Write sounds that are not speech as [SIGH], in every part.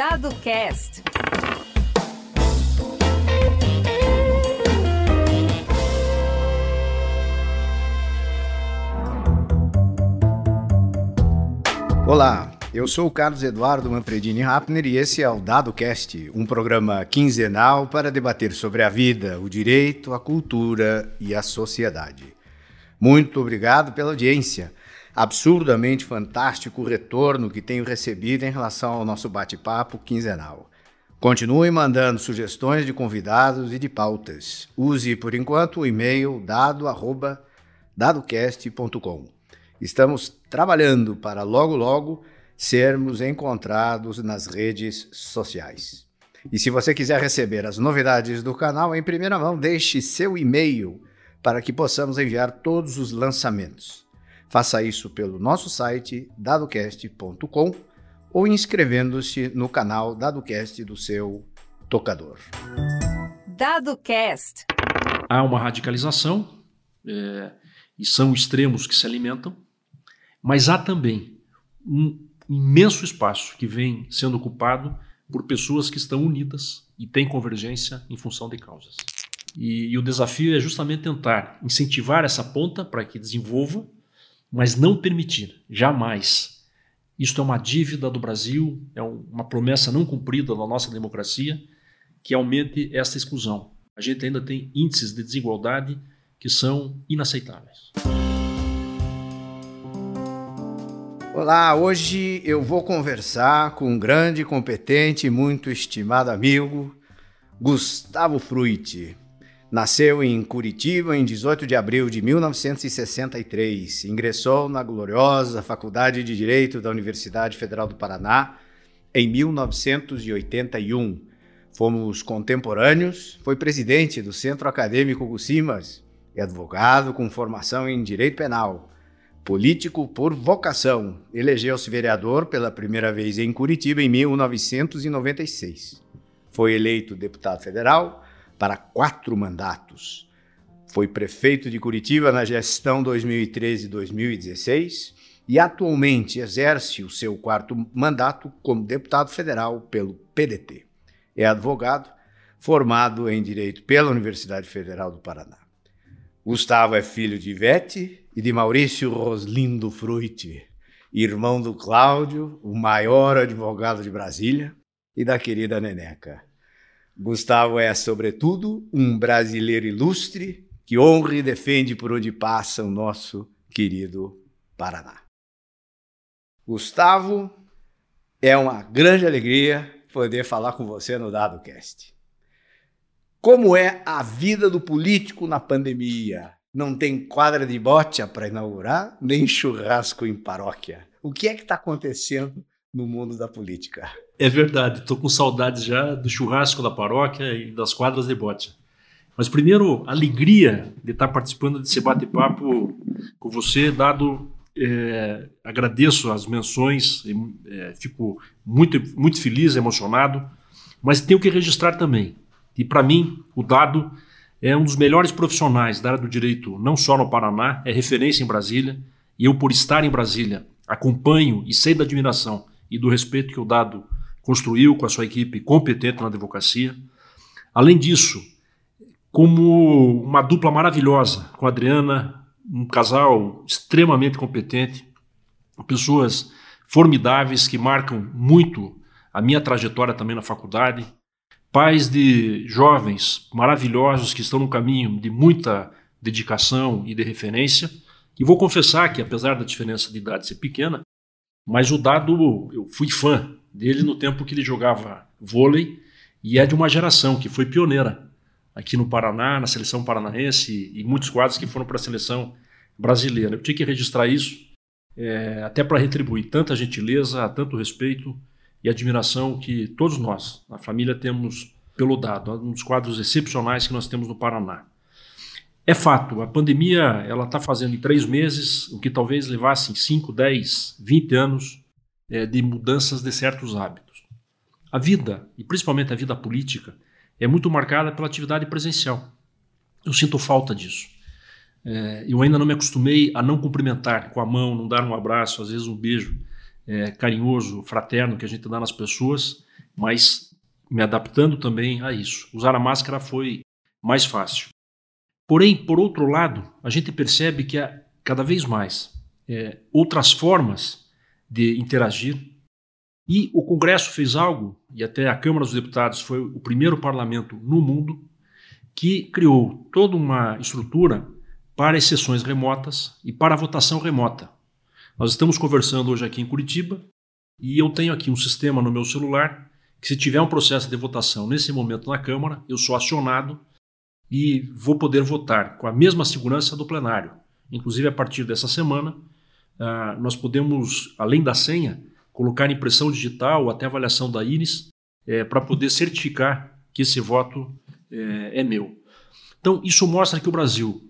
Dado Cast. Olá, eu sou o Carlos Eduardo Manfredini Rapner e esse é o Dado Cast, um programa quinzenal para debater sobre a vida, o direito, a cultura e a sociedade. Muito obrigado pela audiência. Absurdamente fantástico retorno que tenho recebido em relação ao nosso bate-papo quinzenal. Continue mandando sugestões de convidados e de pautas. Use, por enquanto, o e-mail dado@dadocast.com. Estamos trabalhando para logo logo sermos encontrados nas redes sociais. E se você quiser receber as novidades do canal em primeira mão, deixe seu e-mail para que possamos enviar todos os lançamentos. Faça isso pelo nosso site dadocast.com ou inscrevendo-se no canal DadoCast do seu tocador. DadoCast. Há uma radicalização é, e são extremos que se alimentam mas há também um imenso espaço que vem sendo ocupado por pessoas que estão unidas e têm convergência em função de causas. E, e o desafio é justamente tentar incentivar essa ponta para que desenvolva, mas não permitir, jamais. Isto é uma dívida do Brasil, é uma promessa não cumprida da nossa democracia, que aumente essa exclusão. A gente ainda tem índices de desigualdade que são inaceitáveis. Olá, hoje eu vou conversar com um grande, competente e muito estimado amigo, Gustavo Fruit. Nasceu em Curitiba em 18 de abril de 1963. Ingressou na gloriosa Faculdade de Direito da Universidade Federal do Paraná em 1981. Fomos contemporâneos, foi presidente do Centro Acadêmico Gusimas e advogado com formação em Direito Penal político por vocação. Elegeu-se vereador pela primeira vez em Curitiba em 1996. Foi eleito deputado federal para quatro mandatos. Foi prefeito de Curitiba na gestão 2013-2016 e atualmente exerce o seu quarto mandato como deputado federal pelo PDT. É advogado, formado em Direito pela Universidade Federal do Paraná. Gustavo é filho de Ivete e de Maurício Roslindo Fruit, irmão do Cláudio, o maior advogado de Brasília, e da querida Neneca. Gustavo é, sobretudo, um brasileiro ilustre que honra e defende por onde passa o nosso querido Paraná. Gustavo, é uma grande alegria poder falar com você no DadoCast. Como é a vida do político na pandemia? Não tem quadra de bote para inaugurar, nem churrasco em paróquia. O que é que está acontecendo no mundo da política? É verdade, estou com saudades já do churrasco da paróquia e das quadras de bote. Mas primeiro, alegria de estar participando desse bate-papo com você, dado é, agradeço as menções, é, fico muito, muito feliz, emocionado, mas tenho que registrar também e para mim, o Dado é um dos melhores profissionais da área do direito, não só no Paraná, é referência em Brasília. E eu, por estar em Brasília, acompanho e sei da admiração e do respeito que o Dado construiu com a sua equipe competente na advocacia. Além disso, como uma dupla maravilhosa com a Adriana, um casal extremamente competente, pessoas formidáveis que marcam muito a minha trajetória também na faculdade pais de jovens maravilhosos que estão no caminho de muita dedicação e de referência. E vou confessar que, apesar da diferença de idade ser pequena, mas o Dado, eu fui fã dele no tempo que ele jogava vôlei e é de uma geração que foi pioneira aqui no Paraná, na seleção paranaense e muitos quadros que foram para a seleção brasileira. Eu tinha que registrar isso é, até para retribuir tanta gentileza, tanto respeito e admiração que todos nós, na família, temos pelo dado, um dos quadros excepcionais que nós temos no Paraná. É fato, a pandemia ela está fazendo em três meses o que talvez levasse 5, 10, 20 anos é, de mudanças de certos hábitos. A vida, e principalmente a vida política, é muito marcada pela atividade presencial. Eu sinto falta disso. É, eu ainda não me acostumei a não cumprimentar com a mão, não dar um abraço, às vezes um beijo é, carinhoso, fraterno que a gente dá nas pessoas, mas me adaptando também a isso. Usar a máscara foi mais fácil. Porém, por outro lado, a gente percebe que há cada vez mais é, outras formas de interagir. E o Congresso fez algo, e até a Câmara dos Deputados foi o primeiro parlamento no mundo que criou toda uma estrutura para sessões remotas e para a votação remota. Nós estamos conversando hoje aqui em Curitiba e eu tenho aqui um sistema no meu celular que, se tiver um processo de votação nesse momento na Câmara, eu sou acionado e vou poder votar com a mesma segurança do plenário. Inclusive, a partir dessa semana, uh, nós podemos, além da senha, colocar impressão digital ou até avaliação da íris é, para poder certificar que esse voto é, é meu. Então, isso mostra que o Brasil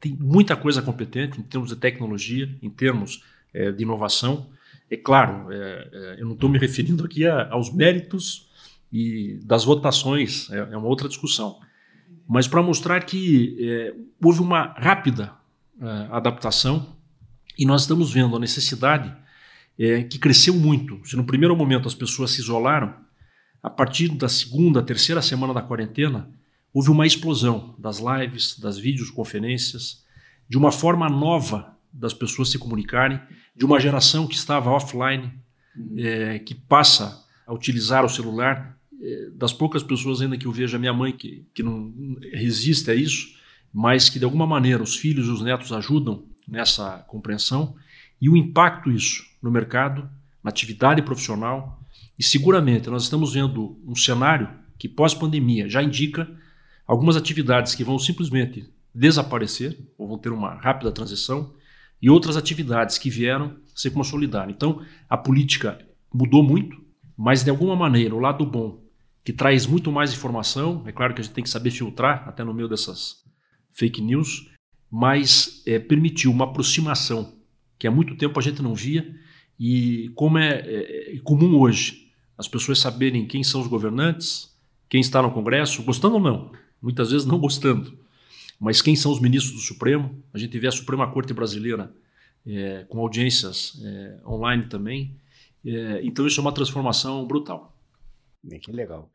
tem muita coisa competente em termos de tecnologia, em termos é, de inovação. É claro, é, é, eu não estou me referindo aqui a, aos méritos e das votações, é, é uma outra discussão. Mas para mostrar que é, houve uma rápida adaptação e nós estamos vendo a necessidade que cresceu muito. Se no primeiro momento as pessoas se isolaram, a partir da segunda, terceira semana da quarentena, houve uma explosão das lives, das videoconferências, de uma forma nova das pessoas se comunicarem, de uma geração que estava offline, uhum. é, que passa a utilizar o celular. É, das poucas pessoas ainda que eu vejo, a minha mãe, que, que não resiste a isso, mas que de alguma maneira os filhos e os netos ajudam nessa compreensão, e o impacto isso no mercado, na atividade profissional, e seguramente nós estamos vendo um cenário que pós-pandemia já indica algumas atividades que vão simplesmente desaparecer, ou vão ter uma rápida transição, e outras atividades que vieram se consolidar. Então, a política mudou muito, mas de alguma maneira, o lado bom, que traz muito mais informação, é claro que a gente tem que saber filtrar, até no meio dessas fake news, mas é, permitiu uma aproximação que há muito tempo a gente não via, e como é, é, é comum hoje as pessoas saberem quem são os governantes, quem está no Congresso, gostando ou não, muitas vezes não gostando, mas quem são os ministros do Supremo? A gente vê a Suprema Corte Brasileira é, com audiências é, online também. É, então isso é uma transformação brutal. Que legal.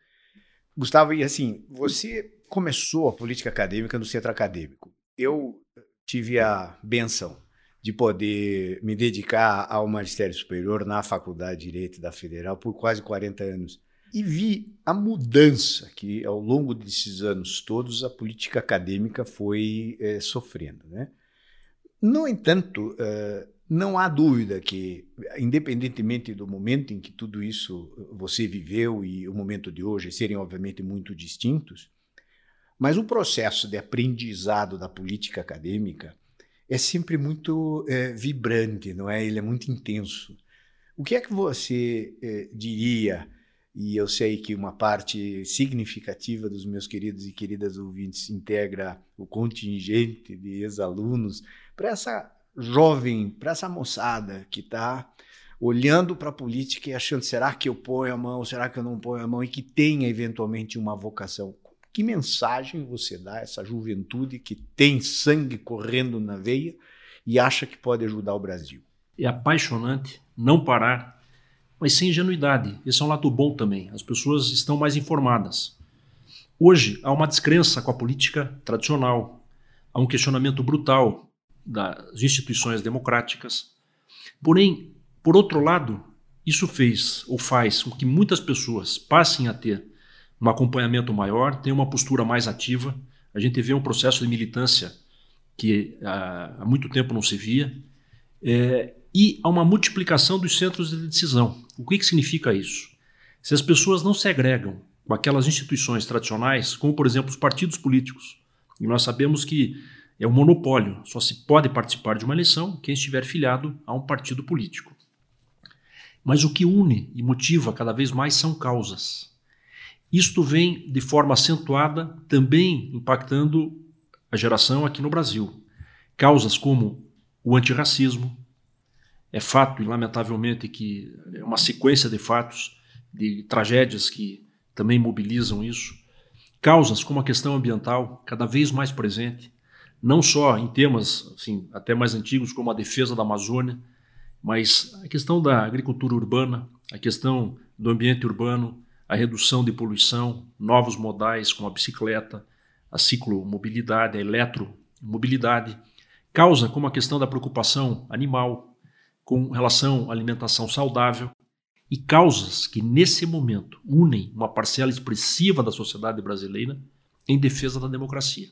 Gustavo, e assim, você começou a política acadêmica no centro acadêmico. Eu tive a benção de poder me dedicar ao magistério superior na Faculdade de Direito da Federal por quase 40 anos e vi a mudança que, ao longo desses anos todos, a política acadêmica foi é, sofrendo. Né? No entanto, uh, não há dúvida que, independentemente do momento em que tudo isso você viveu e o momento de hoje serem, obviamente, muito distintos, mas o processo de aprendizado da política acadêmica é sempre muito é, vibrante, não é? Ele é muito intenso. O que é que você é, diria? e eu sei que uma parte significativa dos meus queridos e queridas ouvintes integra o contingente de ex-alunos, para essa jovem, para essa moçada que está olhando para a política e achando: será que eu ponho a mão, será que eu não ponho a mão, e que tenha eventualmente uma vocação. Que mensagem você dá a essa juventude que tem sangue correndo na veia e acha que pode ajudar o Brasil? É apaixonante não parar mas sem ingenuidade. Esse é um lado bom também. As pessoas estão mais informadas. Hoje há uma descrença com a política tradicional, há um questionamento brutal das instituições democráticas. Porém, por outro lado, isso fez ou faz com que muitas pessoas passem a ter um acompanhamento maior, tenham uma postura mais ativa. A gente vê um processo de militância que ah, há muito tempo não se via. É, e há uma multiplicação dos centros de decisão. O que, que significa isso? Se as pessoas não se agregam com aquelas instituições tradicionais, como por exemplo os partidos políticos, e nós sabemos que é um monopólio, só se pode participar de uma eleição quem estiver filiado a um partido político. Mas o que une e motiva cada vez mais são causas. Isto vem de forma acentuada também impactando a geração aqui no Brasil. Causas como o antirracismo, é fato, lamentavelmente, que é uma sequência de fatos, de tragédias que também mobilizam isso. Causas como a questão ambiental, cada vez mais presente, não só em temas assim, até mais antigos, como a defesa da Amazônia, mas a questão da agricultura urbana, a questão do ambiente urbano, a redução de poluição, novos modais como a bicicleta, a ciclomobilidade, a eletromobilidade, causa como a questão da preocupação animal com relação à alimentação saudável e causas que nesse momento unem uma parcela expressiva da sociedade brasileira em defesa da democracia.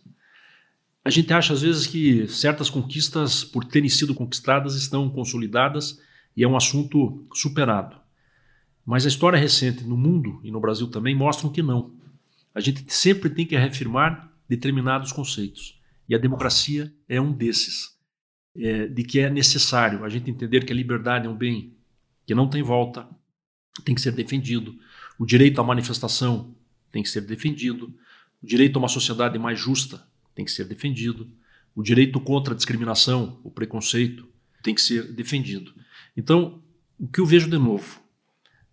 A gente acha às vezes que certas conquistas, por terem sido conquistadas, estão consolidadas e é um assunto superado. Mas a história recente no mundo e no Brasil também mostram que não. A gente sempre tem que reafirmar determinados conceitos. E a democracia é um desses. É, de que é necessário a gente entender que a liberdade é um bem que não tem volta, tem que ser defendido. O direito à manifestação tem que ser defendido. O direito a uma sociedade mais justa tem que ser defendido. O direito contra a discriminação, o preconceito, tem que ser defendido. Então, o que eu vejo de novo?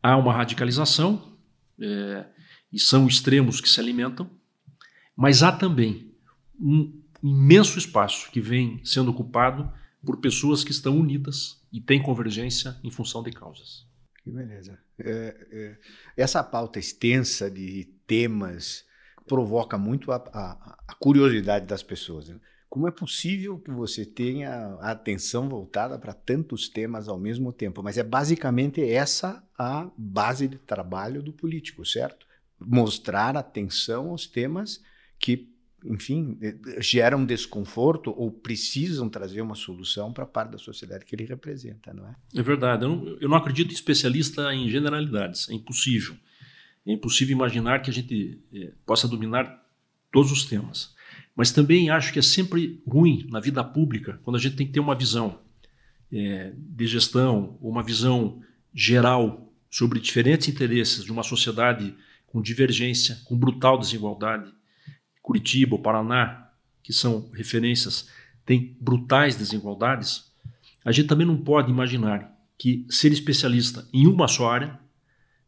Há uma radicalização, é, e são extremos que se alimentam, mas há também um imenso espaço que vem sendo ocupado por pessoas que estão unidas e têm convergência em função de causas. Que beleza. É, é, essa pauta extensa de temas provoca muito a, a, a curiosidade das pessoas. Né? Como é possível que você tenha a atenção voltada para tantos temas ao mesmo tempo? Mas é basicamente essa a base de trabalho do político, certo? Mostrar atenção aos temas que, enfim, geram desconforto ou precisam trazer uma solução para a parte da sociedade que ele representa, não é? É verdade. Eu não, eu não acredito em especialista em generalidades. É impossível. É impossível imaginar que a gente é, possa dominar todos os temas. Mas também acho que é sempre ruim na vida pública quando a gente tem que ter uma visão é, de gestão, uma visão geral sobre diferentes interesses de uma sociedade com divergência, com brutal desigualdade. Curitiba, Paraná, que são referências, têm brutais desigualdades. A gente também não pode imaginar que ser especialista em uma só área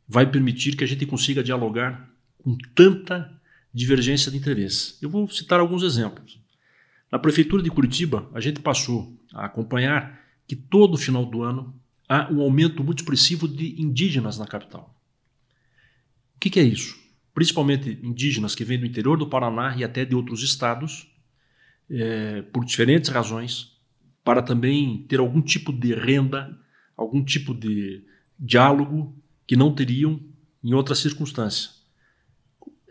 vai permitir que a gente consiga dialogar com tanta divergência de interesse. Eu vou citar alguns exemplos. Na prefeitura de Curitiba, a gente passou a acompanhar que todo final do ano há um aumento muito expressivo de indígenas na capital. O que, que é isso? Principalmente indígenas que vêm do interior do Paraná e até de outros estados, é, por diferentes razões, para também ter algum tipo de renda, algum tipo de diálogo que não teriam em outras circunstâncias.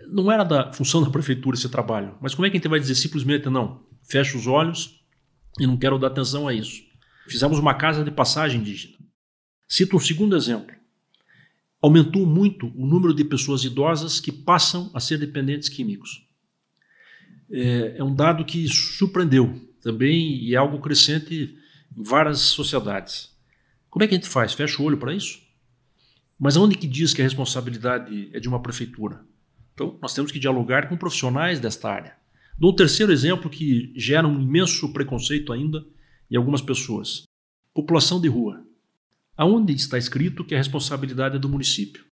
Não era da função da prefeitura esse trabalho, mas como é que a gente vai dizer simplesmente não? Fecha os olhos e não quero dar atenção a isso. Fizemos uma casa de passagem indígena. Cito um segundo exemplo. Aumentou muito o número de pessoas idosas que passam a ser dependentes químicos. É, é um dado que surpreendeu também e é algo crescente em várias sociedades. Como é que a gente faz? Fecha o olho para isso? Mas aonde que diz que a responsabilidade é de uma prefeitura? Então, nós temos que dialogar com profissionais desta área. Dou um terceiro exemplo que gera um imenso preconceito ainda em algumas pessoas. População de rua. Aonde está escrito que a responsabilidade é do município?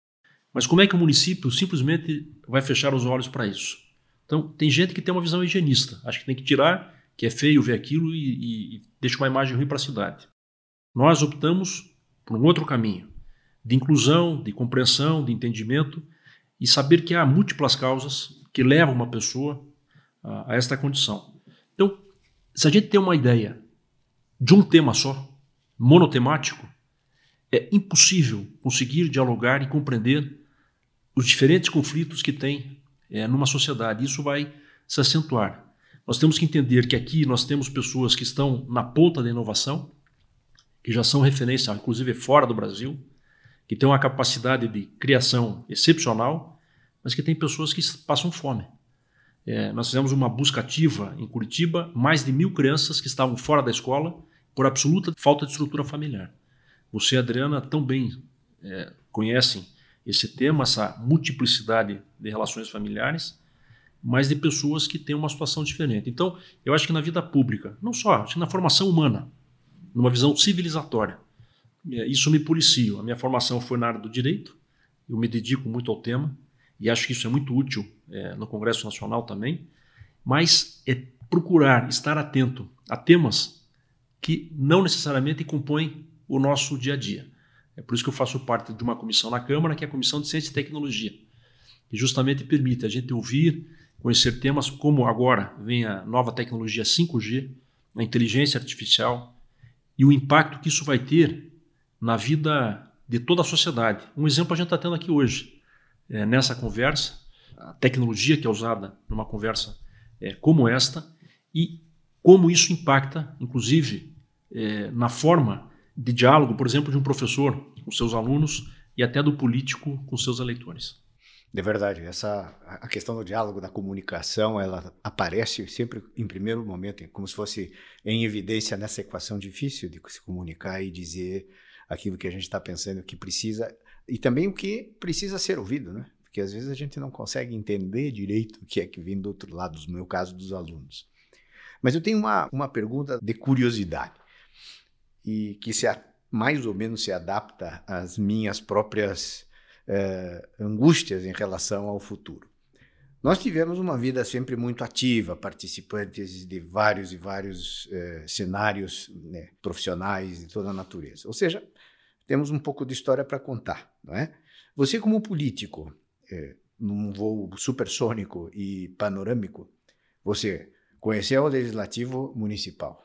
Mas como é que o município simplesmente vai fechar os olhos para isso? Então, tem gente que tem uma visão higienista. Acha que tem que tirar, que é feio ver aquilo e, e, e deixa uma imagem ruim para a cidade. Nós optamos por um outro caminho de inclusão, de compreensão, de entendimento e saber que há múltiplas causas que levam uma pessoa a, a esta condição. Então, se a gente tem uma ideia de um tema só, monotemático, é impossível conseguir dialogar e compreender os diferentes conflitos que tem é, numa sociedade. Isso vai se acentuar. Nós temos que entender que aqui nós temos pessoas que estão na ponta da inovação, que já são referência, inclusive fora do Brasil, que tem uma capacidade de criação excepcional, mas que tem pessoas que passam fome. É, nós fizemos uma busca ativa em Curitiba, mais de mil crianças que estavam fora da escola por absoluta falta de estrutura familiar. Você Adriana tão bem é, conhecem esse tema, essa multiplicidade de relações familiares, mas de pessoas que têm uma situação diferente. Então, eu acho que na vida pública, não só, acho que na formação humana, numa visão civilizatória, isso me policio. A minha formação foi na área do direito, eu me dedico muito ao tema e acho que isso é muito útil é, no Congresso Nacional também, mas é procurar estar atento a temas que não necessariamente compõem o nosso dia a dia. É por isso que eu faço parte de uma comissão na Câmara, que é a Comissão de Ciência e Tecnologia, que justamente permite a gente ouvir, conhecer temas como agora vem a nova tecnologia 5G, a inteligência artificial e o impacto que isso vai ter na vida de toda a sociedade. Um exemplo a gente está tendo aqui hoje, é, nessa conversa, a tecnologia que é usada numa conversa é, como esta e como isso impacta, inclusive, é, na forma de diálogo, por exemplo, de um professor com seus alunos e até do político com seus eleitores. De verdade, essa a questão do diálogo, da comunicação, ela aparece sempre em primeiro momento, como se fosse em evidência nessa equação difícil de se comunicar e dizer aquilo que a gente está pensando que precisa e também o que precisa ser ouvido, né? Porque às vezes a gente não consegue entender direito o que é que vem do outro lado, no meu caso dos alunos. Mas eu tenho uma, uma pergunta de curiosidade e que se mais ou menos se adapta às minhas próprias eh, angústias em relação ao futuro. Nós tivemos uma vida sempre muito ativa, participantes de vários e vários eh, cenários né, profissionais de toda a natureza. Ou seja, temos um pouco de história para contar, não é? Você como político, eh, num voo supersônico e panorâmico, você conheceu o legislativo municipal,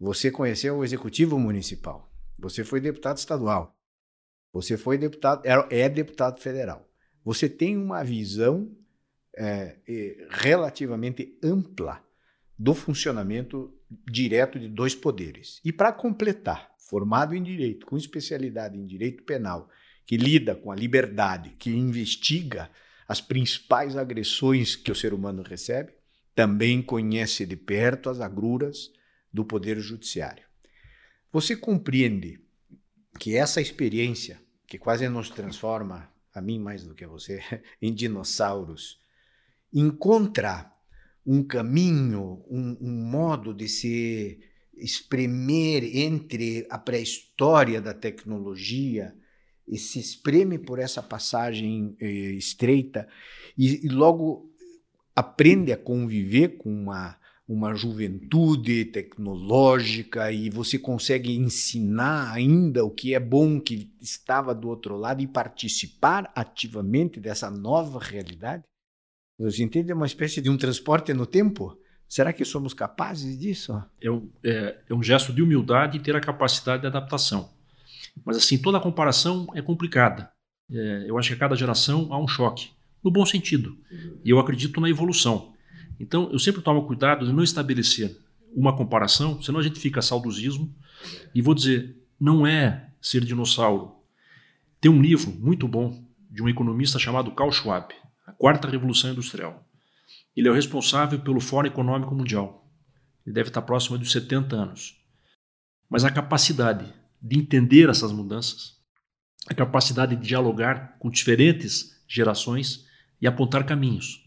você conheceu o executivo municipal, você foi deputado estadual, você foi deputado, é, é deputado federal. Você tem uma visão é, relativamente ampla do funcionamento direto de dois poderes. E para completar, formado em direito, com especialidade em direito penal, que lida com a liberdade, que investiga as principais agressões que o ser humano recebe, também conhece de perto as agruras do poder judiciário. Você compreende que essa experiência, que quase nos transforma, a mim mais do que a você, [LAUGHS] em dinossauros, encontra um caminho, um, um modo de se espremer entre a pré-história da tecnologia e se espreme por essa passagem eh, estreita e, e, logo aprende a conviver com uma uma juventude tecnológica e você consegue ensinar ainda o que é bom que estava do outro lado e participar ativamente dessa nova realidade? Você entende? É uma espécie de um transporte no tempo? Será que somos capazes disso? É um, é, é um gesto de humildade e ter a capacidade de adaptação. Mas assim, toda a comparação é complicada. É, eu acho que a cada geração há um choque, no bom sentido. E eu acredito na evolução. Então, eu sempre tomo cuidado de não estabelecer uma comparação, senão a gente fica saudosismo. E vou dizer, não é ser dinossauro. Tem um livro muito bom de um economista chamado Carl Schwab, A Quarta Revolução Industrial. Ele é o responsável pelo Fórum Econômico Mundial. Ele deve estar próximo dos 70 anos. Mas a capacidade de entender essas mudanças, a capacidade de dialogar com diferentes gerações e apontar caminhos.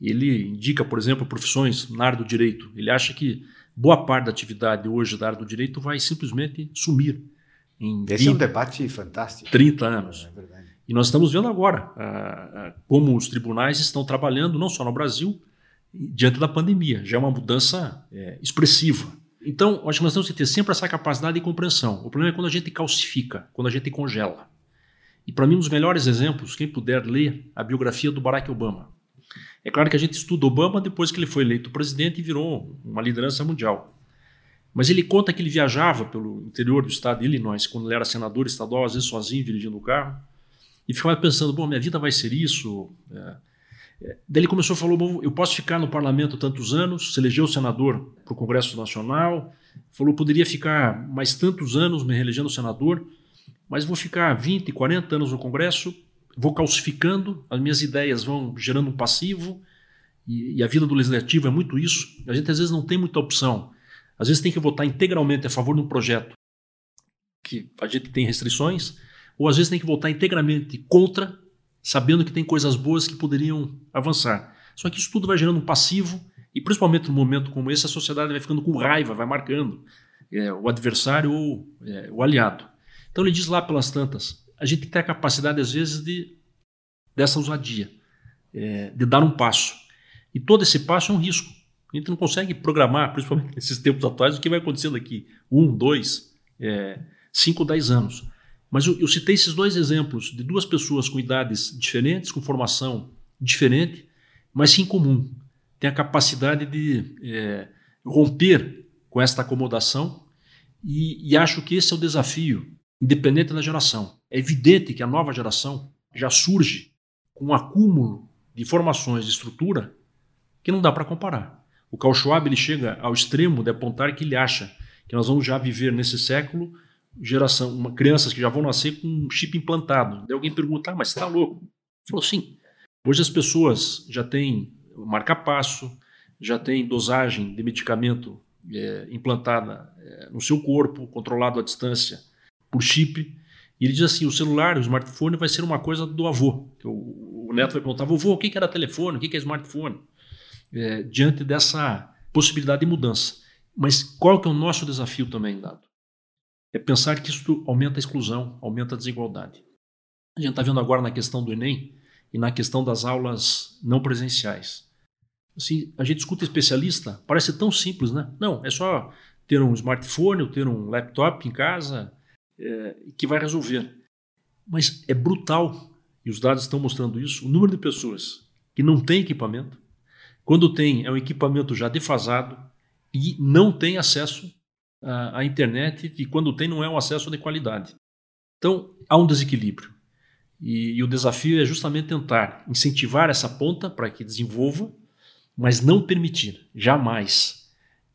Ele indica, por exemplo, profissões na área do direito. Ele acha que boa parte da atividade hoje da área do direito vai simplesmente sumir. Em Esse 20, é um debate fantástico. 30 anos. É e nós estamos vendo agora ah, ah, como os tribunais estão trabalhando, não só no Brasil, diante da pandemia. Já é uma mudança é, expressiva. Então, acho que nós temos que ter sempre essa capacidade de compreensão. O problema é quando a gente calcifica, quando a gente congela. E para mim, um dos melhores exemplos, quem puder ler a biografia do Barack Obama. É claro que a gente estuda Obama depois que ele foi eleito presidente e virou uma liderança mundial. Mas ele conta que ele viajava pelo interior do estado de Illinois, quando ele era senador estadual, às vezes sozinho, dirigindo o carro, e ficava pensando: bom, minha vida vai ser isso. É. é. Daí ele começou a falar: bom, eu posso ficar no parlamento tantos anos, se elegeu senador para o Congresso Nacional, falou: poderia ficar mais tantos anos me reelegendo senador, mas vou ficar 20, 40 anos no Congresso, vou calcificando, as minhas ideias vão gerando um passivo, e, e, a vida do legislativo é muito isso. A gente às vezes não tem muita opção. Às vezes tem que votar integralmente a favor de um projeto que a gente tem restrições, ou às vezes tem que votar integralmente contra, sabendo que tem coisas boas que poderiam avançar. Só que isso tudo vai gerando um passivo, e principalmente num momento como esse, a sociedade vai ficando com raiva, vai marcando é, o adversário ou é, o aliado. Então ele diz lá pelas tantas, a gente tem a capacidade, às vezes, de dessa ousadia, é, de dar um passo. E todo esse passo é um risco. A gente não consegue programar, principalmente [LAUGHS] nesses tempos atuais, o que vai acontecer daqui um, dois, é, cinco, dez anos. Mas eu, eu citei esses dois exemplos de duas pessoas com idades diferentes, com formação diferente, mas sim comum. Tem a capacidade de é, romper com esta acomodação e, e acho que esse é o desafio, independente da geração. É evidente que a nova geração já surge com um acúmulo de informações de estrutura que não dá para comparar. O Carl Schwab ele chega ao extremo de apontar que ele acha que nós vamos já viver nesse século geração, uma, crianças que já vão nascer com um chip implantado. Daí alguém pergunta, ah, mas está louco? Ele falou, sim. Hoje as pessoas já têm marca-passo, já têm dosagem de medicamento é, implantada é, no seu corpo, controlado à distância por chip. E ele diz assim: o celular, o smartphone vai ser uma coisa do avô. O, o neto vai perguntar: vovô, o que era telefone? O que é smartphone? É, diante dessa possibilidade de mudança. Mas qual que é o nosso desafio também, Dado? É pensar que isso aumenta a exclusão, aumenta a desigualdade. A gente está vendo agora na questão do Enem e na questão das aulas não presenciais. Assim, a gente escuta especialista, parece tão simples, né? Não, é só ter um smartphone ou ter um laptop em casa é, que vai resolver. Mas é brutal, e os dados estão mostrando isso, o número de pessoas que não tem equipamento, quando tem, é um equipamento já defasado e não tem acesso à internet, e quando tem, não é um acesso de qualidade. Então, há um desequilíbrio. E, e o desafio é justamente tentar incentivar essa ponta para que desenvolva, mas não permitir, jamais,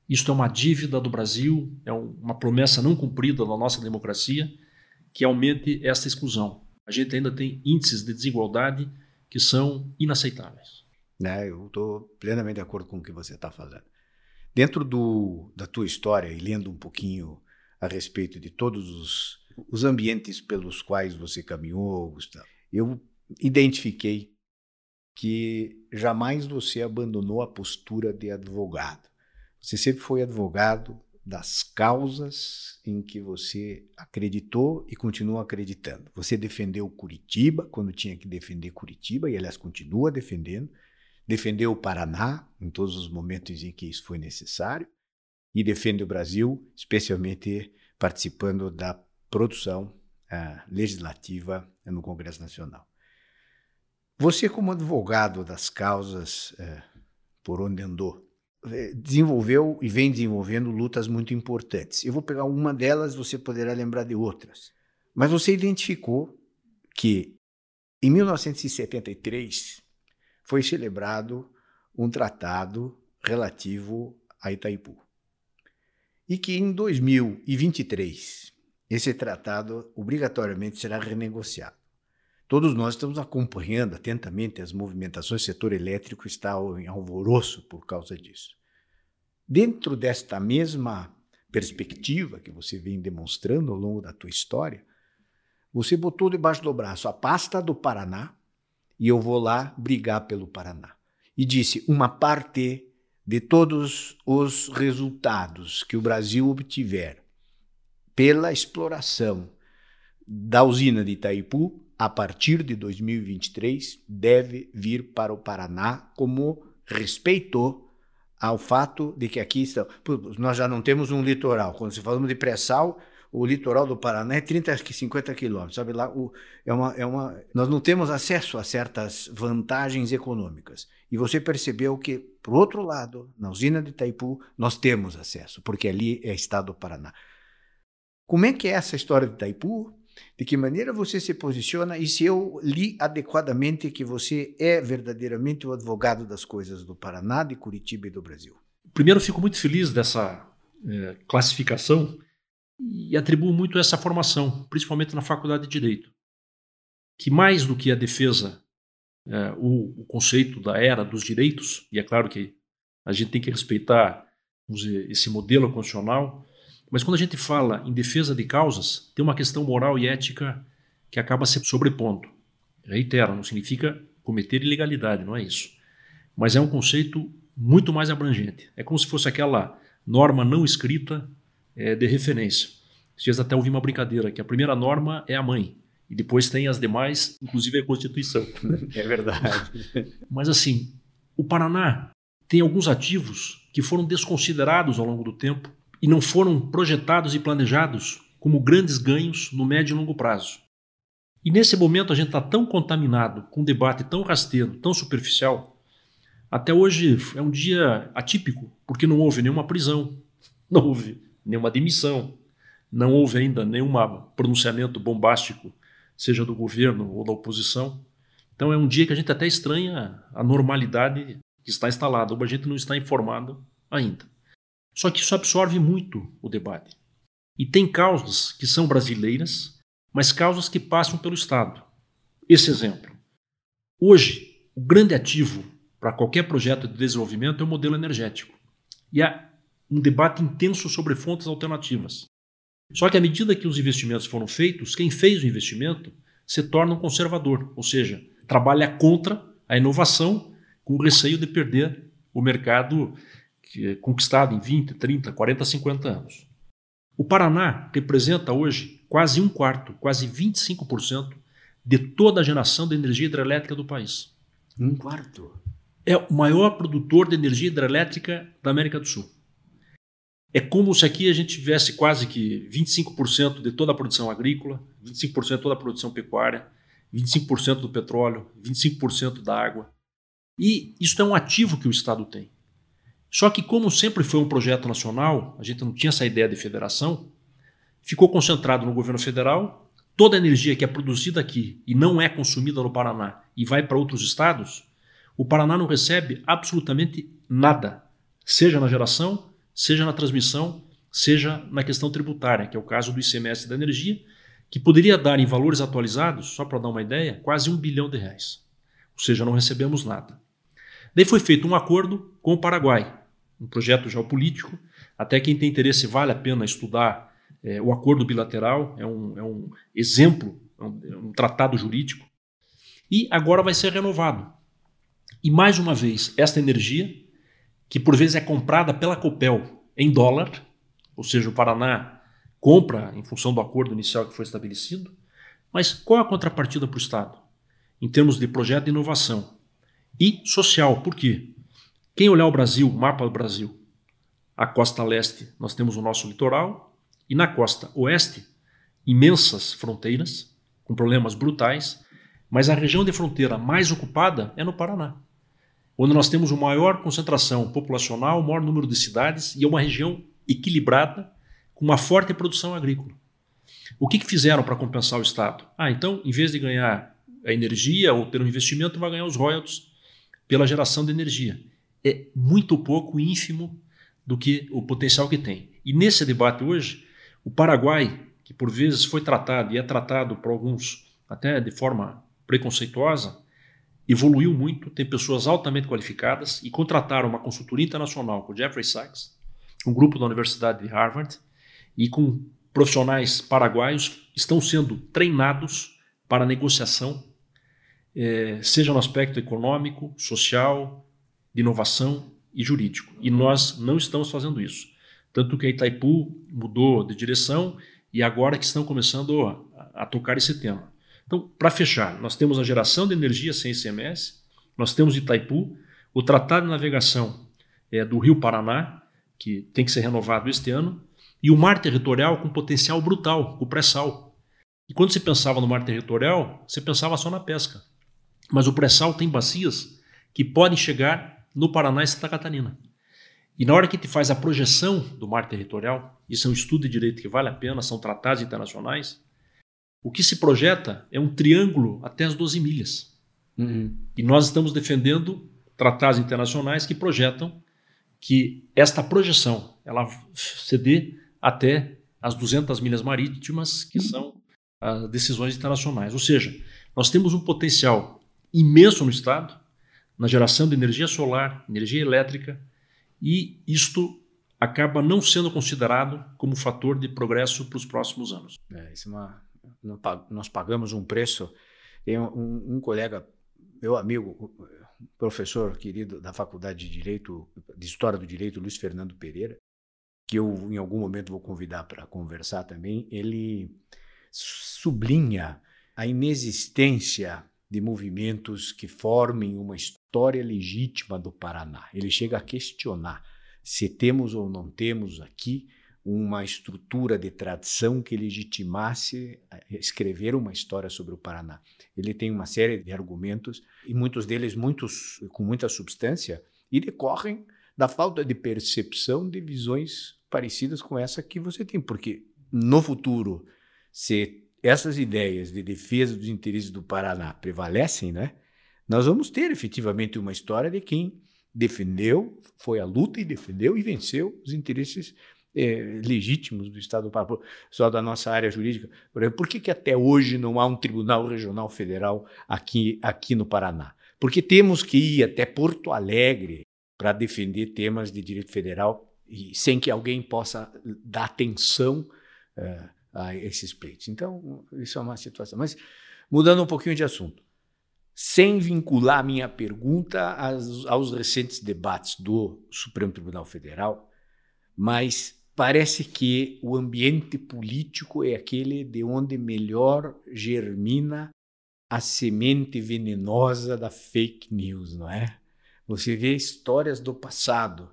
isto é uma dívida do Brasil, é uma promessa não cumprida da nossa democracia que aumente esta exclusão. A gente ainda tem índices de desigualdade que são inaceitáveis. É, eu estou plenamente de acordo com o que você está fazendo. Dentro do, da tua história e lendo um pouquinho a respeito de todos os, os ambientes pelos quais você caminhou, Gustavo, eu identifiquei que jamais você abandonou a postura de advogado. Você sempre foi advogado das causas em que você acreditou e continua acreditando. Você defendeu Curitiba quando tinha que defender Curitiba, e aliás continua defendendo. Defendeu o Paraná em todos os momentos em que isso foi necessário. E defende o Brasil, especialmente participando da produção uh, legislativa no Congresso Nacional. Você, como advogado das causas uh, por onde andou, é, desenvolveu e vem desenvolvendo lutas muito importantes. Eu vou pegar uma delas, você poderá lembrar de outras. Mas você identificou que em 1973 foi celebrado um tratado relativo a Itaipu. E que em 2023 esse tratado obrigatoriamente será renegociado. Todos nós estamos acompanhando atentamente as movimentações, o setor elétrico está em alvoroço por causa disso. Dentro desta mesma perspectiva que você vem demonstrando ao longo da tua história, você botou debaixo do braço a pasta do Paraná e eu vou lá brigar pelo Paraná. E disse: uma parte de todos os resultados que o Brasil obtiver pela exploração da usina de Itaipu a partir de 2023, deve vir para o Paraná como respeito ao fato de que aqui estão. Nós já não temos um litoral. Quando se falamos de pré-sal, o litoral do Paraná é 30 a 50 quilômetros. Sabe lá, o, é uma, é uma, nós não temos acesso a certas vantagens econômicas. E você percebeu que, por outro lado, na usina de Itaipu, nós temos acesso, porque ali é estado do Paraná. Como é que é essa história de Itaipu? de que maneira você se posiciona e se eu li adequadamente que você é verdadeiramente o advogado das coisas do Paraná, de Curitiba e do Brasil. Primeiro, fico muito feliz dessa é, classificação e atribuo muito essa formação, principalmente na faculdade de Direito, que mais do que a defesa, é, o, o conceito da era dos direitos, e é claro que a gente tem que respeitar dizer, esse modelo constitucional, mas quando a gente fala em defesa de causas, tem uma questão moral e ética que acaba se sobrepondo. Reitero, não significa cometer ilegalidade, não é isso. Mas é um conceito muito mais abrangente. É como se fosse aquela norma não escrita é, de referência. Vocês até ouvi uma brincadeira, que a primeira norma é a mãe, e depois tem as demais, inclusive a Constituição. [LAUGHS] É verdade. Mas assim, o Paraná tem alguns ativos que foram desconsiderados ao longo do tempo e não foram projetados e planejados como grandes ganhos no médio e longo prazo. E nesse momento a gente está tão contaminado com um debate tão rasteiro, tão superficial. Até hoje é um dia atípico, porque não houve nenhuma prisão, não houve nenhuma demissão, não houve ainda nenhum pronunciamento bombástico, seja do governo ou da oposição. Então é um dia que a gente até estranha a normalidade que está instalada, ou a gente não está informado ainda. Só que isso absorve muito o debate. E tem causas que são brasileiras, mas causas que passam pelo Estado. Esse exemplo. Hoje, o grande ativo para qualquer projeto de desenvolvimento é o modelo energético. E há um debate intenso sobre fontes alternativas. Só que à medida que os investimentos foram feitos, quem fez o investimento se torna um conservador, ou seja, trabalha contra a inovação com o receio de perder o mercado é conquistado em 20, 30, 40, 50 anos. O Paraná representa hoje quase um quarto, quase 25% de toda a geração de energia hidrelétrica do país. Um quarto? É o maior produtor de energia hidrelétrica da América do Sul. É como se aqui a gente tivesse quase que 25% de toda a produção agrícola, 25% de toda a produção pecuária, 25% do petróleo, 25% da água. E isso é um ativo que o Estado tem. Só que, como sempre foi um projeto nacional, a gente não tinha essa ideia de federação, ficou concentrado no governo federal. Toda a energia que é produzida aqui e não é consumida no Paraná e vai para outros estados, o Paraná não recebe absolutamente nada, seja na geração, seja na transmissão, seja na questão tributária, que é o caso do ICMS da energia, que poderia dar em valores atualizados, só para dar uma ideia, quase um bilhão de reais. Ou seja, não recebemos nada. Daí foi feito um acordo com o Paraguai, um projeto geopolítico. Até quem tem interesse vale a pena estudar é, o acordo bilateral, é um, é um exemplo, é um, é um tratado jurídico. E agora vai ser renovado. E mais uma vez, esta energia, que por vezes é comprada pela Copel em dólar, ou seja, o Paraná compra em função do acordo inicial que foi estabelecido, mas qual é a contrapartida para o Estado? Em termos de projeto de inovação e social, por quê? Quem olhar o Brasil, o mapa do Brasil, a costa leste, nós temos o nosso litoral, e na costa oeste, imensas fronteiras, com problemas brutais, mas a região de fronteira mais ocupada é no Paraná, onde nós temos a maior concentração populacional, o maior número de cidades e é uma região equilibrada, com uma forte produção agrícola. O que, que fizeram para compensar o Estado? Ah, então, em vez de ganhar a energia ou ter um investimento, vai ganhar os royalties pela geração de energia é muito pouco, ínfimo, do que o potencial que tem. E nesse debate hoje, o Paraguai, que por vezes foi tratado e é tratado por alguns até de forma preconceituosa, evoluiu muito, tem pessoas altamente qualificadas e contrataram uma consultoria internacional com Jeffrey Sachs, um grupo da Universidade de Harvard, e com profissionais paraguaios estão sendo treinados para negociação, eh, seja no aspecto econômico, social, de inovação e jurídico. E nós não estamos fazendo isso. Tanto que a Itaipu mudou de direção e agora que estão começando a, a tocar esse tema. Então, para fechar, nós temos a geração de energia sem ICMS, nós temos Itaipu, o Tratado de Navegação é, do Rio Paraná, que tem que ser renovado este ano, e o mar territorial com potencial brutal, o pré-sal. E quando se pensava no mar territorial, você pensava só na pesca. Mas o pré-sal tem bacias que podem chegar no Paraná e Santa Catarina. E na hora que te faz a projeção do mar territorial, isso é um estudo de direito que vale a pena, são tratados internacionais, o que se projeta é um triângulo até as 12 milhas. Uhum. E nós estamos defendendo tratados internacionais que projetam que esta projeção ela se dê até as 200 milhas marítimas, que são as decisões internacionais. Ou seja, nós temos um potencial imenso no Estado, na geração de energia solar, energia elétrica, e isto acaba não sendo considerado como fator de progresso para os próximos anos. É, isso é uma, nós pagamos um preço. Tem um, um colega, meu amigo, professor querido da Faculdade de Direito, de História do Direito, Luiz Fernando Pereira, que eu em algum momento vou convidar para conversar também, ele sublinha a inexistência de movimentos que formem uma história legítima do Paraná. Ele chega a questionar se temos ou não temos aqui uma estrutura de tradição que legitimasse escrever uma história sobre o Paraná. Ele tem uma série de argumentos e muitos deles muitos com muita substância e decorrem da falta de percepção de visões parecidas com essa que você tem, porque no futuro, se essas ideias de defesa dos interesses do Paraná prevalecem, né, nós vamos ter efetivamente uma história de quem defendeu, foi à luta e defendeu e venceu os interesses é, legítimos do Estado só da nossa área jurídica. Por, exemplo, por que, que até hoje não há um Tribunal Regional Federal aqui, aqui no Paraná? Porque temos que ir até Porto Alegre para defender temas de direito federal e sem que alguém possa dar atenção uh, a esses pleitos. Então, isso é uma situação. Mas, mudando um pouquinho de assunto, sem vincular minha pergunta aos, aos recentes debates do Supremo Tribunal Federal, mas parece que o ambiente político é aquele de onde melhor germina a semente venenosa da fake news, não é? Você vê histórias do passado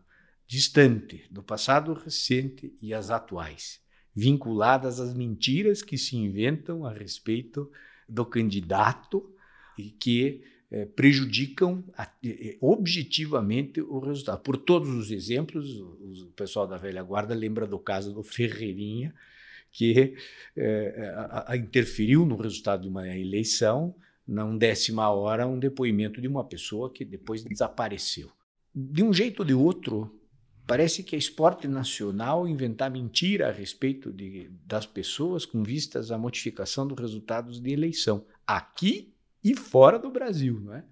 distante, do passado recente e as atuais, vinculadas às mentiras que se inventam a respeito do candidato e que eh, prejudicam objetivamente o resultado. Por todos os exemplos, o, o, pessoal da velha guarda lembra do caso do Ferreirinha, que eh, a, a interferiu no resultado de uma eleição, não décima hora, um depoimento de uma pessoa que depois desapareceu. De um jeito ou de outro, Parece que é esporte nacional inventar mentira a respeito de, das pessoas com vistas à modificação dos resultados de eleição, aqui e fora do Brasil. Não é?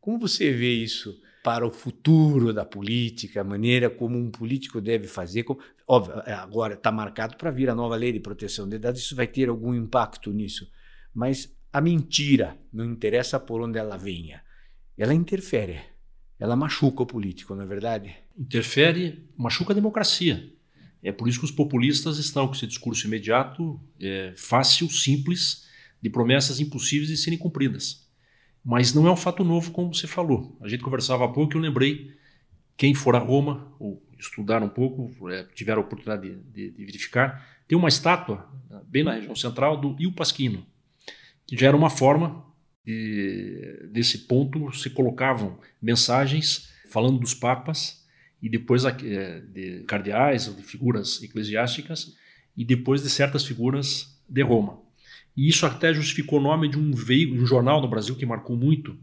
Como você vê isso para o futuro da política, a maneira como um político deve fazer? Como, óbvio, é, agora está marcado para vir a nova lei de proteção de dados, isso vai ter algum impacto nisso. Mas a mentira, não interessa por onde ela venha, ela interfere, ela machuca o político, não é verdade? interfere, machuca a democracia. É por isso que os populistas estão com esse discurso imediato, é, fácil, simples, de promessas impossíveis de serem cumpridas. Mas não é um fato novo, como você falou. A gente conversava há pouco e eu lembrei, quem for a Roma, ou estudar um pouco, é, tiver a oportunidade de, de, de, verificar, tem uma estátua, bem na região central, do Il Pasquino, que já era uma forma de, desse ponto se colocavam mensagens falando dos papas e depois é, de cardeais ou de figuras eclesiásticas e depois de certas figuras de Roma. E isso até justificou o nome de um veículo, um jornal no Brasil que marcou muito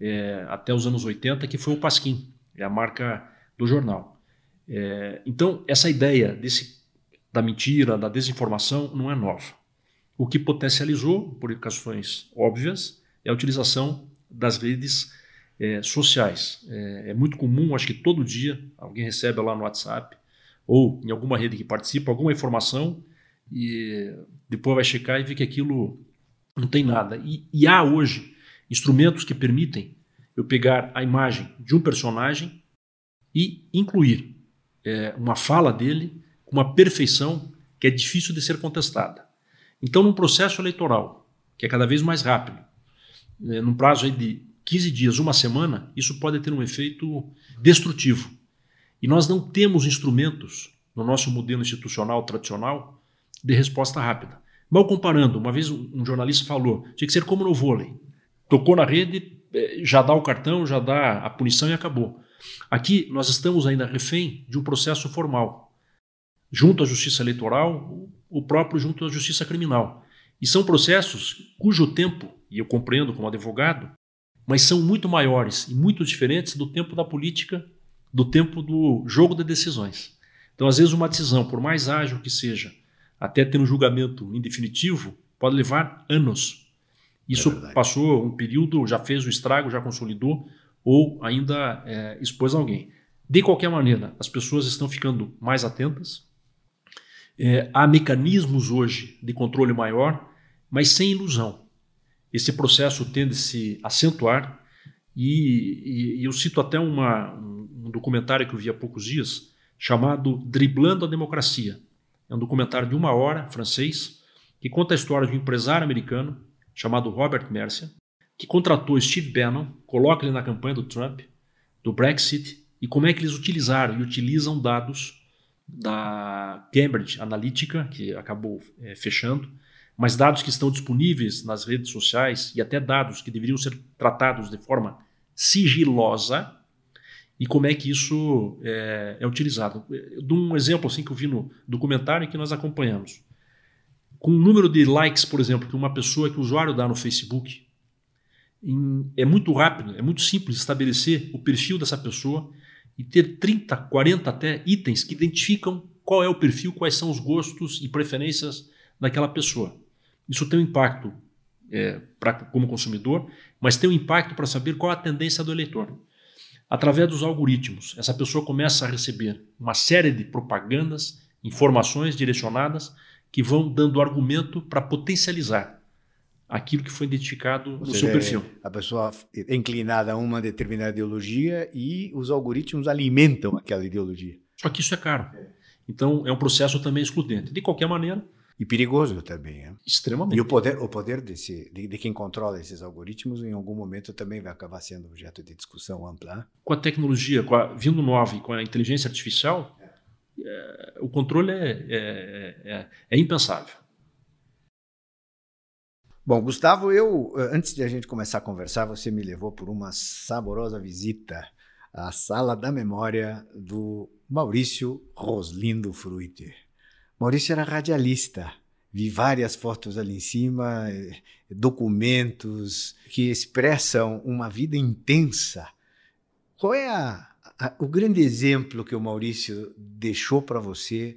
é, até os anos 80, que foi o Pasquim, é a marca do jornal. É, então, essa ideia desse, da mentira, da desinformação, não é nova. O que potencializou, por questões óbvias, é a utilização das redes é, sociais. É, é, muito comum, acho que todo dia alguém recebe lá no WhatsApp ou em alguma rede que participa alguma informação e depois vai checar e vê que aquilo não tem nada. E, e há hoje instrumentos que permitem eu pegar a imagem de um personagem e incluir é, uma fala dele com uma perfeição que é difícil de ser contestada. Então, num processo eleitoral, que é cada vez mais rápido, é, num prazo de 15 dias, uma semana, isso pode ter um efeito destrutivo. E nós não temos instrumentos no nosso modelo institucional tradicional de resposta rápida. Mal comparando, uma vez um jornalista falou, tinha que ser como no vôlei. Tocou na rede, eh, já dá o cartão, já dá a punição e acabou. Aqui nós estamos ainda refém de um processo formal, junto à justiça eleitoral, o próprio junto à justiça criminal. E são processos cujo tempo, e eu compreendo como advogado, mas são muito maiores e muito diferentes do tempo da política, do tempo do jogo de decisões. Então, às vezes, uma decisão, por mais ágil que seja, até ter um julgamento em definitivo, pode levar anos. Isso é passou um período, já fez o estrago, já consolidou, ou ainda é, expôs alguém. De qualquer maneira, as pessoas estão ficando mais atentas. É, há mecanismos hoje de controle maior, mas sem ilusão esse processo tende a se acentuar. E, e, eu cito até uma, um documentário que eu vi há poucos dias, chamado Driblando a Democracia. É um documentário de uma hora, francês, que conta a história de um empresário americano chamado Robert Mercer, que contratou Steve Bannon, coloca ele na campanha do Trump, do Brexit, e como é que eles utilizaram e utilizam dados da Cambridge Analytica, que acabou é, fechando, mas dados que estão disponíveis nas redes sociais e até dados que deveriam ser tratados de forma sigilosa e como é que isso é, é utilizado. Eu dou um exemplo assim que eu vi no documentário que nós acompanhamos. Com o número de likes, por exemplo, que uma pessoa, que o usuário dá no Facebook, em, é muito rápido, é muito simples estabelecer o perfil dessa pessoa e ter 30, 40 até itens que identificam qual é o perfil, quais são os gostos e preferências daquela pessoa. Isso tem um impacto é, pra, como consumidor, mas tem um impacto para saber qual a tendência do eleitor. Através dos algoritmos, essa pessoa começa a receber uma série de propagandas, informações direcionadas que vão dando argumento para potencializar aquilo que foi identificado no seja, seu perfil. A pessoa é inclinada a uma determinada ideologia e os algoritmos alimentam aquela ideologia. Só que isso é caro. Então é um processo também excludente. De qualquer maneira, e perigoso também. Né? Extremamente. E o poder, o poder desse, de, de, quem controla esses algoritmos, em algum momento, também vai acabar sendo objeto de discussão ampla. Né? Com a tecnologia, com a, vindo nova e com a inteligência artificial, é, o controle é, é, é, é impensável. Bom, Gustavo, eu antes de a gente começar a conversar, você me levou por uma saborosa visita à sala da memória do Maurício Roslindo Fruiter. Maurício era radialista. Vi várias fotos ali em cima, eh, documentos que expressam uma vida intensa. Qual é a, a, o grande exemplo que o Maurício deixou para você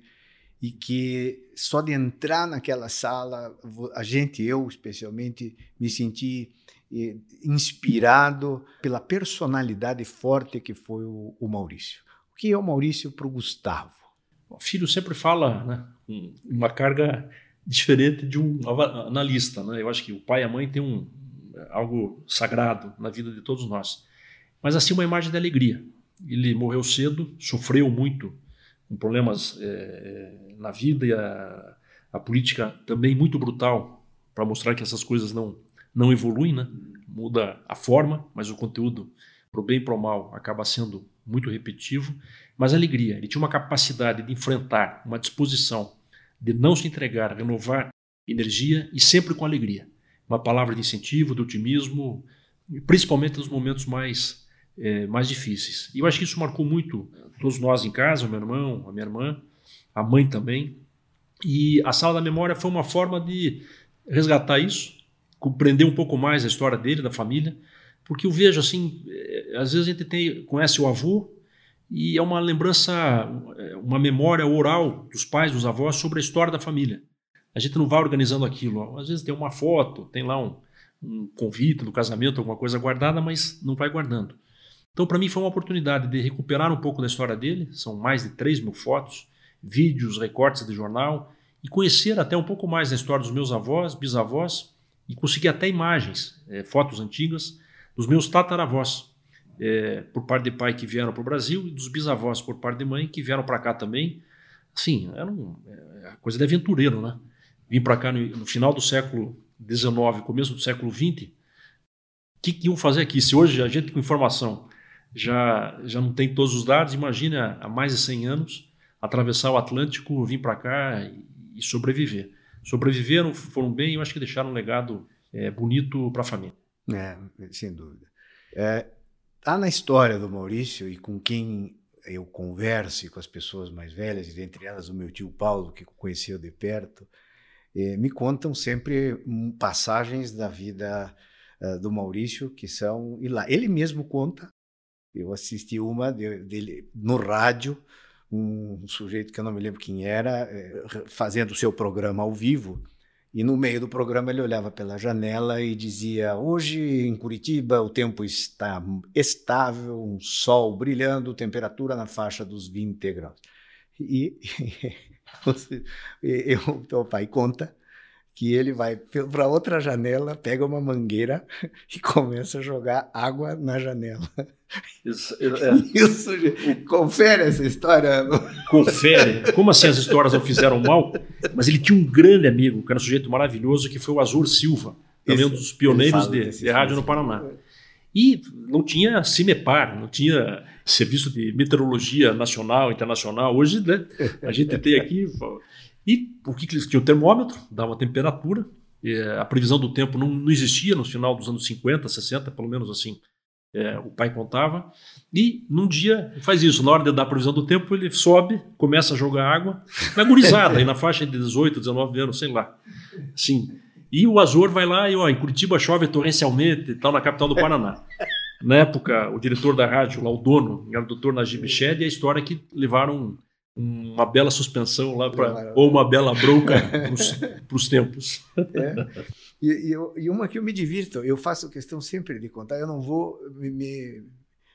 e que só de entrar naquela sala, a gente, eu especialmente, me senti eh, inspirado pela personalidade forte que foi o, o Maurício. O que é o Maurício para o Gustavo? O filho sempre fala né, uma carga diferente de um analista. Né? Eu acho que o pai e a mãe têm um, algo sagrado na vida de todos nós. Mas assim, uma imagem de alegria. Ele morreu cedo, sofreu muito com problemas é, na vida e a, a, política também muito brutal para mostrar que essas coisas não, não evoluem, né? muda a forma, mas o conteúdo, para o bem e para o mal, acaba sendo muito repetitivo mas alegria. Ele tinha uma capacidade de enfrentar, uma disposição de não se entregar, renovar energia e sempre com alegria. Uma palavra de incentivo, de otimismo, principalmente nos momentos mais, é, mais difíceis. E eu acho que isso marcou muito todos nós em casa, o meu irmão, a minha irmã, a mãe também. E a sala da memória foi uma forma de resgatar isso, compreender um pouco mais a história dele, da família, porque eu vejo assim, é, às vezes a gente tem, conhece o avô, e é uma lembrança, uma memória oral dos pais, dos avós sobre a história da família. A gente não vai organizando aquilo. Às vezes tem uma foto, tem lá um, um convite do casamento, alguma coisa guardada, mas não vai guardando. Então, para mim, foi uma oportunidade de recuperar um pouco da história dele. São mais de 3 mil fotos, vídeos, recortes de jornal, e conhecer até um pouco mais da história dos meus avós, bisavós, e conseguir até imagens, é, fotos antigas dos meus tataravós é, por parte de pai que vieram para o Brasil e dos bisavós por parte de mãe que vieram para cá também. Assim, era um, é, coisa de aventureiro, né? Vim para cá no, no, final do século XIX, começo do século XX. O que, que iam fazer aqui? Se hoje a gente com informação já, já não tem todos os dados, imagina há mais de 100 anos atravessar o Atlântico, vir para cá e, e, sobreviver. Sobreviveram, foram bem, eu acho que deixaram um legado é, bonito para a família. É, sem dúvida. É, Está na história do Maurício e com quem eu converso e com as pessoas mais velhas, entre elas o meu tio Paulo, que conheceu de perto, eh, me contam sempre passagens da vida uh, do Maurício que são lá. Ele mesmo conta. Eu assisti uma dele no rádio, um sujeito que eu não me lembro quem era, eh, fazendo o seu programa ao vivo e no meio do programa ele olhava pela janela e dizia: Hoje em Curitiba o tempo está estável, um sol brilhando, temperatura na faixa dos 20 graus. E, [LAUGHS] eu, o pai conta que ele vai para outra janela, pega uma mangueira [LAUGHS] e começa a jogar água na janela. Isso, é. [LAUGHS] Isso, confere essa história. Confere. Como assim as histórias não fizeram mal? Mas ele tinha um grande amigo, que era um sujeito maravilhoso, que foi o Azur Silva, também um dos pioneiros de, de rádio no Paraná. E não tinha CIMEPAR, não tinha Serviço de Meteorologia Nacional, Internacional. Hoje, né, a gente tem aqui. E o que, que tinha? O termômetro, dava temperatura. a previsão do tempo não, não existia no final dos anos 50, 60, pelo menos assim. É, o pai contava. E num dia faz isso, na hora de dar a previsão do tempo, ele sobe, começa a jogar água, na gurizada, aí na faixa de 18, 19 anos, sei lá. Sim. E o Azor vai lá e, ó, em Curitiba chove torrencialmente e tal, na capital do Paraná. Na época, o diretor da rádio, lá o dono, era o doutor Najib Shed, e a história que levaram uma bela suspensão lá, pra, ou uma bela bronca [LAUGHS] para os tempos. É. E, e, e, uma que eu me divirto, eu faço questão sempre de contar, eu não vou me, me,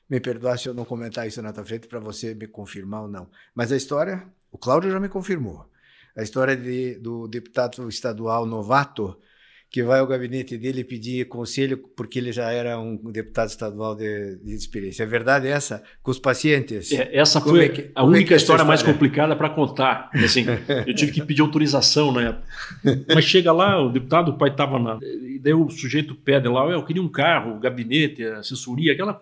me perdoar se eu não comentar isso na tua frente para você me confirmar ou não. Mas a história, o Cláudio já me confirmou. A história de, do deputado estadual novato, que vai ao gabinete dele pedir conselho porque ele já era um deputado estadual de, de experiência. É verdade essa? Com os pacientes? É, essa foi é que, a única é história, história, mais complicada para contar. Assim, [LAUGHS] eu tive que pedir autorização na época. Mas chega lá, o deputado, o pai estava na... E daí o sujeito pede lá, eu queria um carro, gabinete, assessoria, aquela...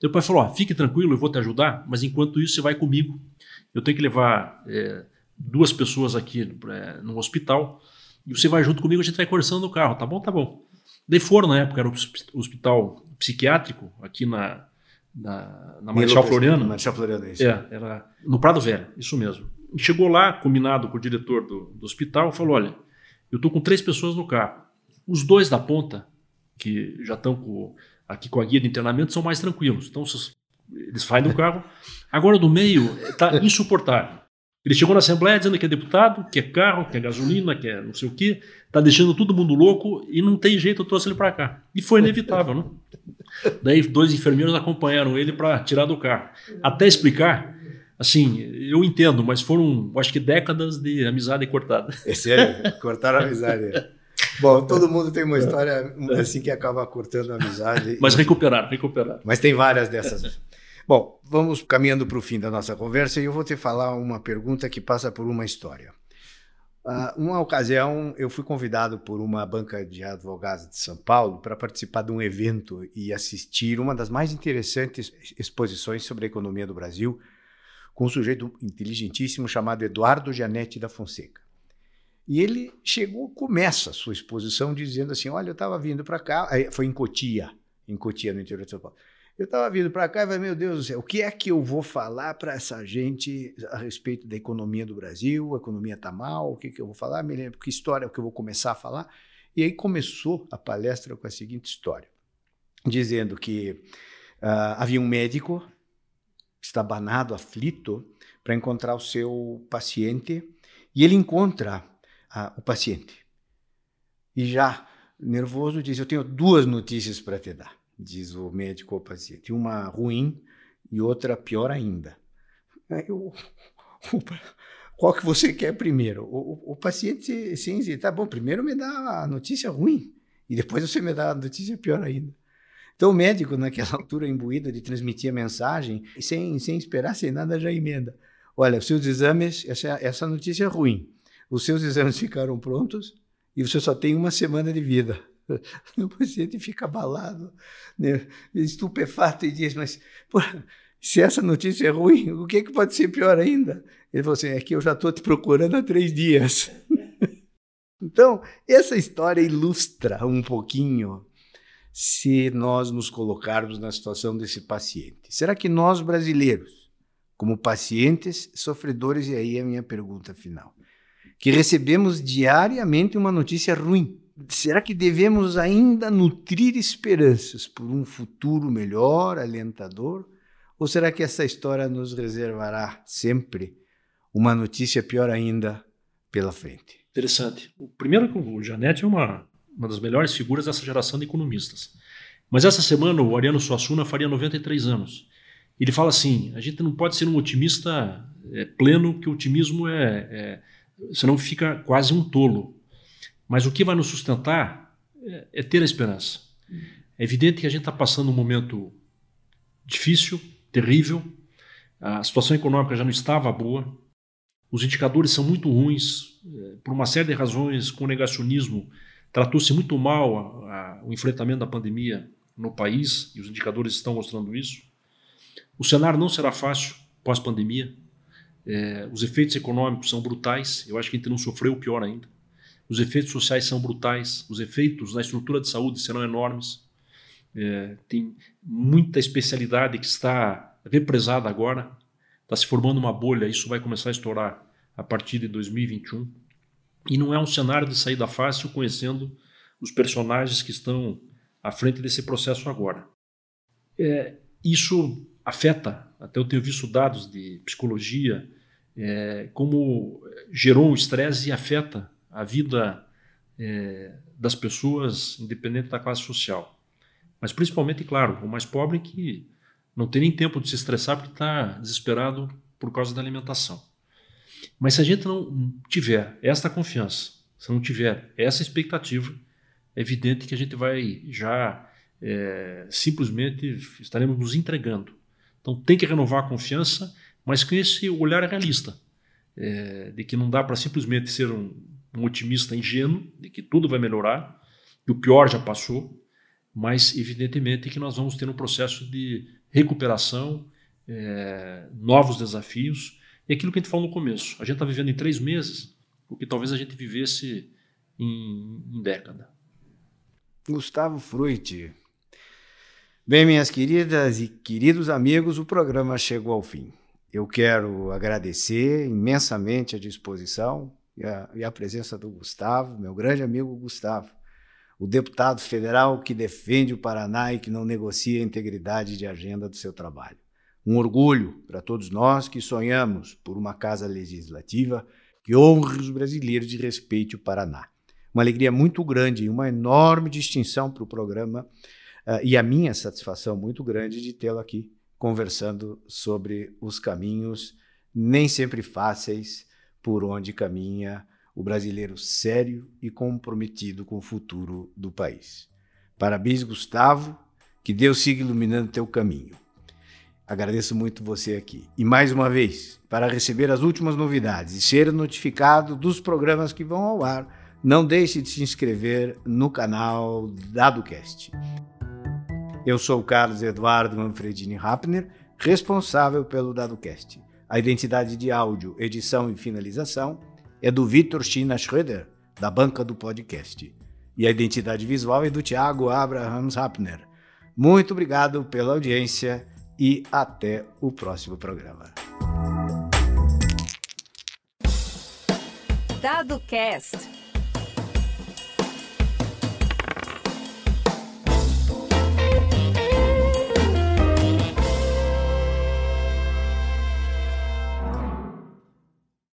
Daí o pai falou, oh, fique tranquilo, eu vou te ajudar, mas enquanto isso você vai comigo. Eu tenho que levar é, duas pessoas aqui é, no hospital e você vai junto comigo, a gente vai conversando no carro, tá bom? Tá bom. Daí foram, na época, era o hospital psiquiátrico, aqui na, na, na Marechal Floriano. Marechal Floriano, isso. É, era no Prado Velho, isso mesmo. E chegou lá, combinado com o diretor do, do hospital, falou: olha, eu tô com três pessoas no carro. Os dois da ponta, que já estão com, aqui com a guia de internamento, são mais tranquilos. Então, eles saem do carro. Agora, do meio, está insuportável. Ele chegou na Assembleia dizendo que é deputado, que é carro, que é gasolina, que é não sei o quê, tá deixando todo mundo louco e não tem jeito, eu trouxe ele para cá. E foi inevitável, né? Daí dois enfermeiros acompanharam ele para tirar do carro. Até explicar, assim, eu entendo, mas foram, acho que décadas de amizade cortada. [LAUGHS] É sério? Cortaram a amizade. Bom, todo mundo tem uma história assim que acaba cortando a amizade. Mas recuperaram, recuperaram. Mas tem várias dessas. Bom, vamos caminhando para o fim da nossa conversa e eu vou te falar uma pergunta que passa por uma história. Uh, uma ocasião, eu fui convidado por uma banca de advogados de São Paulo para participar de um evento e assistir uma das mais interessantes exposições sobre a economia do Brasil, com um sujeito inteligentíssimo chamado Eduardo Janete da Fonseca. E ele chegou, começa a sua exposição dizendo assim: Olha, eu estava vindo para cá, foi em Cotia, em Cotia, no interior de São Paulo. Eu estava vindo para cá e falei, meu Deus do céu, o que é que eu vou falar para essa gente a respeito da economia do Brasil? A economia está mal, o que, que eu vou falar? Me lembro que história que eu vou começar a falar. E aí começou a palestra com a seguinte história, dizendo que uh, havia um médico estabanado, aflito, para encontrar o seu paciente, e ele encontra uh, o paciente. E já nervoso diz, eu tenho duas notícias para te dar diz o médico ao paciente. Uma ruim e outra pior ainda. O, o, qual que você quer primeiro? O, o, paciente sim, sim, tá bom, primeiro me dá a notícia ruim e depois você me dá a notícia pior ainda. Então o médico, naquela [LAUGHS] altura imbuído de transmitir a mensagem, sem, sem esperar, sem nada, já emenda. Olha, os seus exames, essa, essa notícia é ruim. Os seus exames ficaram prontos e você só tem uma semana de vida. [LAUGHS] O paciente fica abalado, né? estupefato e diz: Mas se essa notícia é ruim, o que, é que pode ser pior ainda? Ele falou assim: É que eu já estou te procurando há três dias. [LAUGHS] então, essa história ilustra um pouquinho se nós nos colocarmos na situação desse paciente. Será que nós brasileiros, como pacientes sofredores, e aí é a minha pergunta final, que recebemos diariamente uma notícia ruim, será que devemos ainda nutrir esperanças por um futuro melhor, alentador? Ou será que essa história nos reservará sempre uma notícia pior ainda pela frente? Interessante. O primeiro, o Janete é uma, uma das melhores figuras dessa geração de economistas. Mas essa semana o Ariano Suassuna faria 93 anos. Ele fala assim: a gente não pode ser um otimista é, pleno, que o otimismo é, é. Senão fica quase um tolo. Mas o que vai nos sustentar é, é ter a esperança. É evidente que a gente está passando um momento difícil, terrível. A situação econômica já não estava boa. Os indicadores são muito ruins. É, por uma série de razões, com o negacionismo, tratou-se muito mal a, a, o enfrentamento da pandemia no país, e os indicadores estão mostrando isso. O cenário não será fácil pós-pandemia. É, os efeitos econômicos são brutais, eu acho que a gente não sofreu pior ainda. Os efeitos sociais são brutais, os efeitos na estrutura de saúde serão enormes. É, tem muita especialidade que está represada agora, está se formando uma bolha, isso vai começar a estourar a partir de 2021. E não é um cenário de saída fácil conhecendo os personagens que estão à frente desse processo agora. É, isso afeta, até eu tenho visto dados de psicologia, é, como gerou um estresse e afeta a vida é, das pessoas, independente da classe social. Mas principalmente, claro, o mais pobre que não tem nem tempo de se estressar porque está desesperado por causa da alimentação. Mas se a gente não tiver esta confiança, se não tiver essa expectativa, é evidente que a gente vai já é, simplesmente estaremos nos entregando. Então tem que renovar a confiança, mas com esse olhar realista, é, de que não dá para simplesmente ser um, um otimista ingênuo, de que tudo vai melhorar, que o pior já passou, mas evidentemente que nós vamos ter um processo de recuperação, é, novos desafios, e aquilo que a gente falou no começo, a gente está vivendo em três meses o que talvez a gente vivesse em, em década. Gustavo Fruit. Bem, minhas queridas e queridos amigos, o programa chegou ao fim. Eu quero agradecer imensamente a disposição e a, e a presença do Gustavo, meu grande amigo Gustavo, o deputado federal que defende o Paraná e que não negocia a integridade de agenda do seu trabalho. Um orgulho para todos nós que sonhamos por uma casa legislativa que honre os brasileiros e respeite o Paraná. Uma alegria muito grande e uma enorme distinção para o programa uh, e a minha satisfação muito grande de tê-lo aqui conversando sobre os caminhos nem sempre fáceis por onde caminha o brasileiro sério e comprometido com o futuro do país. Parabéns, Gustavo, que Deus siga iluminando teu caminho. Agradeço muito você aqui. E mais uma vez, para receber as últimas novidades e ser notificado dos programas que vão ao ar, não deixe de se inscrever no canal DadoCast. Eu sou o Carlos Eduardo Manfredini Rappner, responsável pelo DadoCast. A identidade de áudio, edição e finalização é do Vitor China Schröder, da banca do podcast. E a identidade visual é do Thiago Abrahams Rappner. Muito obrigado pela audiência e até o próximo programa. Dado Cast